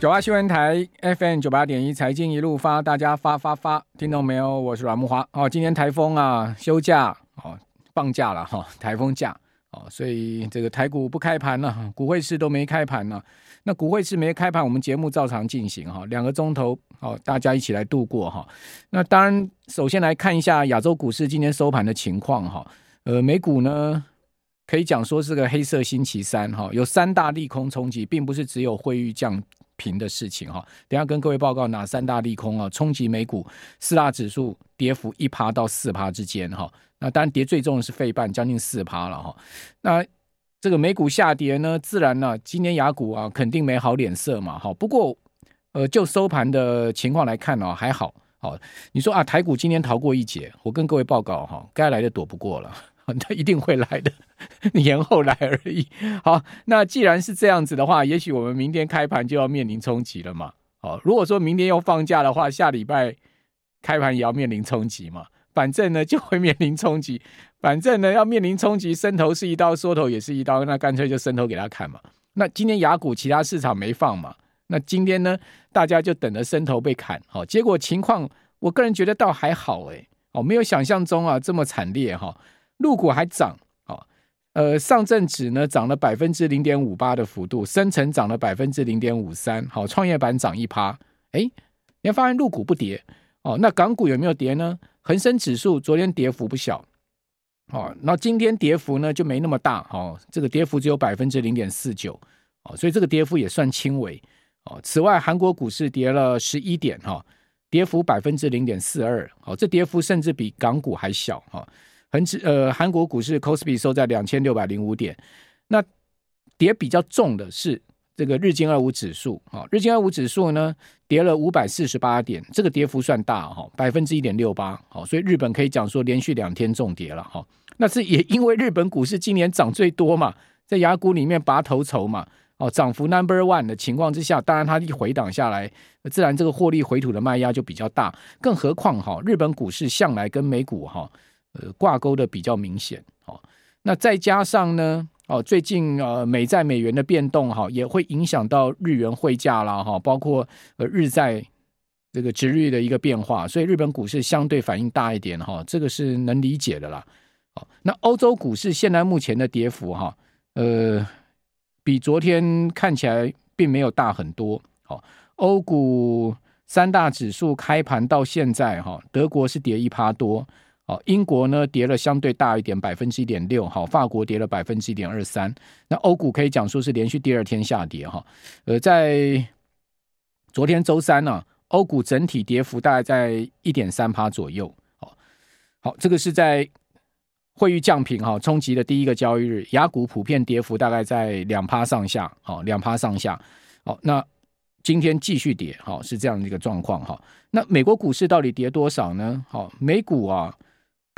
九八新闻台 FM 九八点一财经一路发，大家发发发，听到没有？我是阮木华。哦，今天台风啊休假哦，放假了哈，台风假哦，所以这个台股不开盘了，股汇市都没开盘了。那股汇市没开盘，我们节目照常进行哈，两个钟头哦，大家一起来度过哈。那当然，首先来看一下亚洲股市今天收盘的情况哈。呃，美股呢？可以讲说是个黑色星期三哈，有三大利空冲击，并不是只有汇率降平的事情哈。等下跟各位报告哪三大利空啊，冲击美股四大指数跌幅一趴到四趴之间哈。那当然跌最重的是费半，将近四趴了哈。那这个美股下跌呢，自然呢，今年雅股啊肯定没好脸色嘛哈。不过呃，就收盘的情况来看呢，还好。好，你说啊，台股今天逃过一劫，我跟各位报告哈，该来的躲不过了。他一定会来的，延后来而已。好，那既然是这样子的话，也许我们明天开盘就要面临冲击了嘛。好，如果说明天要放假的话，下礼拜开盘也要面临冲击嘛。反正呢就会面临冲击，反正呢要面临冲击，伸头是一刀，缩头也是一刀，那干脆就伸头给他看嘛。那今天亚股其他市场没放嘛，那今天呢大家就等着伸头被砍。好，结果情况我个人觉得倒还好诶，哦，没有想象中啊这么惨烈哈。陆股还涨，好，呃，上证指呢涨了百分之零点五八的幅度，深成涨了百分之零点五三，好，创业板涨一趴，哎，你会发现陆股不跌，哦，那港股有没有跌呢？恒生指数昨天跌幅不小，哦，那今天跌幅呢就没那么大，哦，这个跌幅只有百分之零点四九，哦，所以这个跌幅也算轻微，哦，此外韩国股市跌了十一点，哈，跌幅百分之零点四二，哦，这跌幅甚至比港股还小，哈。恒指呃，韩国股市 Kospi 收在两千六百零五点，那跌比较重的是这个日经二五指数啊，日经二五指数呢跌了五百四十八点，这个跌幅算大哈，百分之一点六八，好，所以日本可以讲说连续两天重跌了哈，那是也 因为日本股市今年涨最多嘛，在亚股里面拔头筹嘛，哦，涨幅 Number One 的情况之下，当然它一回档下来，自然这个获利回吐的卖压就比较大，更何况哈，日本股市向来跟美股哈。呃，挂钩的比较明显，哦，那再加上呢，哦，最近呃美债美元的变动哈，也会影响到日元汇价啦，哈，包括呃日债这个殖率的一个变化，所以日本股市相对反应大一点哈，这个是能理解的啦。哦，那欧洲股市现在目前的跌幅哈，呃，比昨天看起来并没有大很多，好，欧股三大指数开盘到现在哈，德国是跌一趴多。英国呢跌了相对大一点，百分之一点六。好，法国跌了百分之一点二三。那欧股可以讲说是连续第二天下跌哈。呃，在昨天周三呢、啊，欧股整体跌幅大概在一点三趴左右。好，好，这个是在汇率降频哈冲击的第一个交易日，雅股普遍跌幅大概在两趴上下。好，两趴上下。好，那今天继续跌，好，是这样的一个状况哈。那美国股市到底跌多少呢？好，美股啊。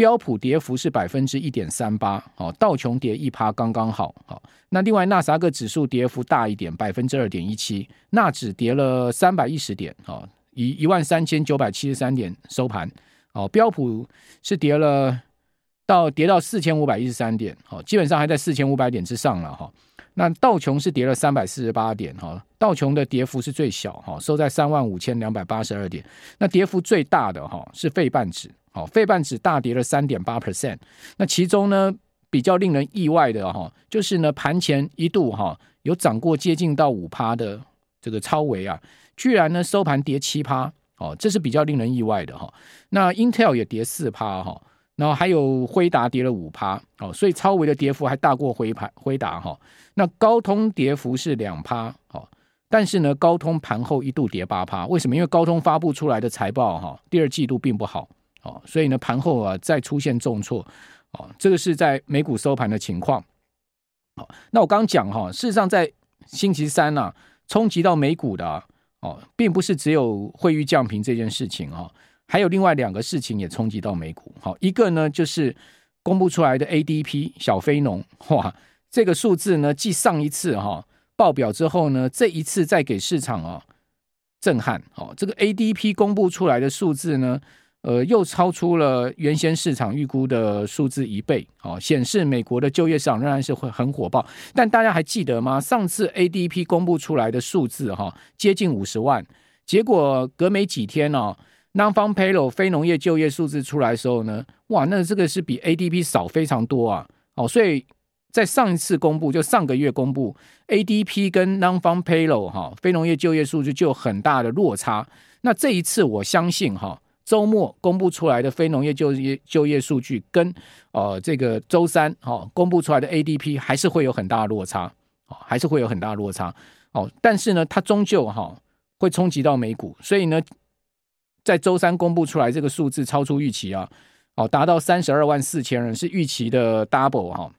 标普跌幅是百分之一点三八，哦，道琼跌一趴刚刚好，好，那另外纳斯达克指数跌幅大一点，百分之二点一七，纳指跌了三百一十点，哦，以一万三千九百七十三点收盘，哦，标普是跌了到跌到四千五百一十三点，哦，基本上还在四千五百点之上了，哈，那道琼是跌了三百四十八点，哈，道琼的跌幅是最小，哈，收在三万五千两百八十二点，那跌幅最大的哈是费半指。好，费半指大跌了三点八 percent。那其中呢，比较令人意外的哈，就是呢盘前一度哈有涨过接近到五趴的这个超维啊，居然呢收盘跌七趴，哦，这是比较令人意外的哈。那 Intel 也跌四趴哈，然后还有辉达跌了五趴，哦，所以超维的跌幅还大过辉盘辉达哈。那高通跌幅是两趴，哦，但是呢高通盘后一度跌八趴，为什么？因为高通发布出来的财报哈，第二季度并不好。哦，所以呢，盘后啊再出现重挫，哦，这个是在美股收盘的情况。好，那我刚刚讲哈，事实上在星期三呢、啊，冲击到美股的啊，哦，并不是只有汇率降平这件事情哈，还有另外两个事情也冲击到美股。好，一个呢就是公布出来的 ADP 小非农，哇，这个数字呢，继上一次哈报表之后呢，这一次再给市场啊震撼。哦，这个 ADP 公布出来的数字呢。呃，又超出了原先市场预估的数字一倍，哦，显示美国的就业市场仍然是会很火爆。但大家还记得吗？上次 ADP 公布出来的数字，哈，接近五十万，结果隔没几天哦，Non-Farm Payroll 非农业就业数字出来的时候呢，哇，那这个是比 ADP 少非常多啊，哦，所以在上一次公布，就上个月公布 ADP 跟 Non-Farm Payroll 哈非农业就业数字就有很大的落差。那这一次我相信哈。周末公布出来的非农业就业就业数据，跟呃这个周三哈公布出来的 ADP 还是会有很大的落差，哦，还是会有很大落差哦。但是呢，它终究哈会冲击到美股，所以呢，在周三公布出来这个数字超出预期啊，哦，达到三十二万四千人是预期的 double 哈，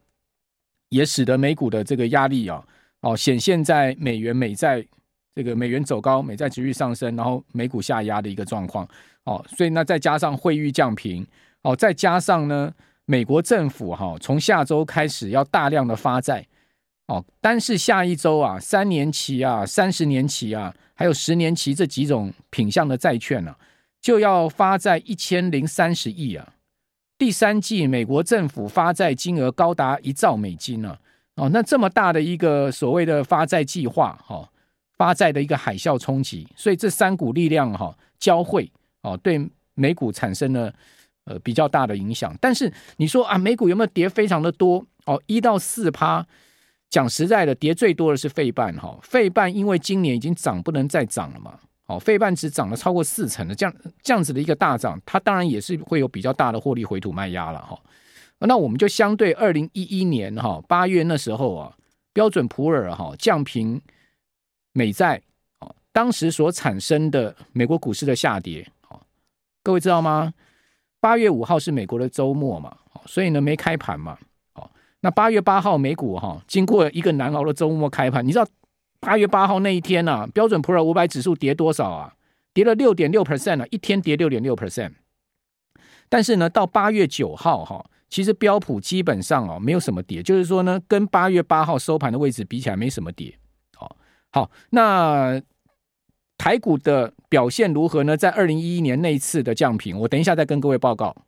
也使得美股的这个压力啊，哦显现在美元美债这个美元走高，美债持续上升，然后美股下压的一个状况。哦，所以那再加上汇率降平，哦，再加上呢，美国政府哈、从下周开始要大量的发债，哦，单是下一周啊，三年期啊、三十年期啊，还有十年期这几种品相的债券呢、啊，就要发债一千零三十亿啊。第三季美国政府发债金额高达一兆美金呢、啊，哦，那这么大的一个所谓的发债计划，哈、哦，发债的一个海啸冲击，所以这三股力量哈、交汇。哦，对美股产生了呃比较大的影响，但是你说啊，美股有没有跌非常的多？哦，一到四趴，讲实在的，跌最多的是费半哈，费半因为今年已经涨不能再涨了嘛，哦，费半只涨了超过四成的这样这样子的一个大涨，它当然也是会有比较大的获利回吐卖压了哈。那我们就相对二零一一年哈八月那时候啊，标准普尔哈降平美债，哦，当时所产生的美国股市的下跌哦。各位知道吗？八月五号是美国的周末嘛，所以呢没开盘嘛。哦，那八月八号美股哈，经过一个难熬的周末开盘，你知道八月八号那一天呢，标准普尔五百指数跌多少啊？跌了六点六 percent 啊，一天跌六点六 percent。但是呢，到八月九号哈，其实标普基本上哦没有什么跌，就是说呢，跟八月八号收盘的位置比起来没什么跌。好，那。台股的表现如何呢？在二零一一年那一次的降评，我等一下再跟各位报告。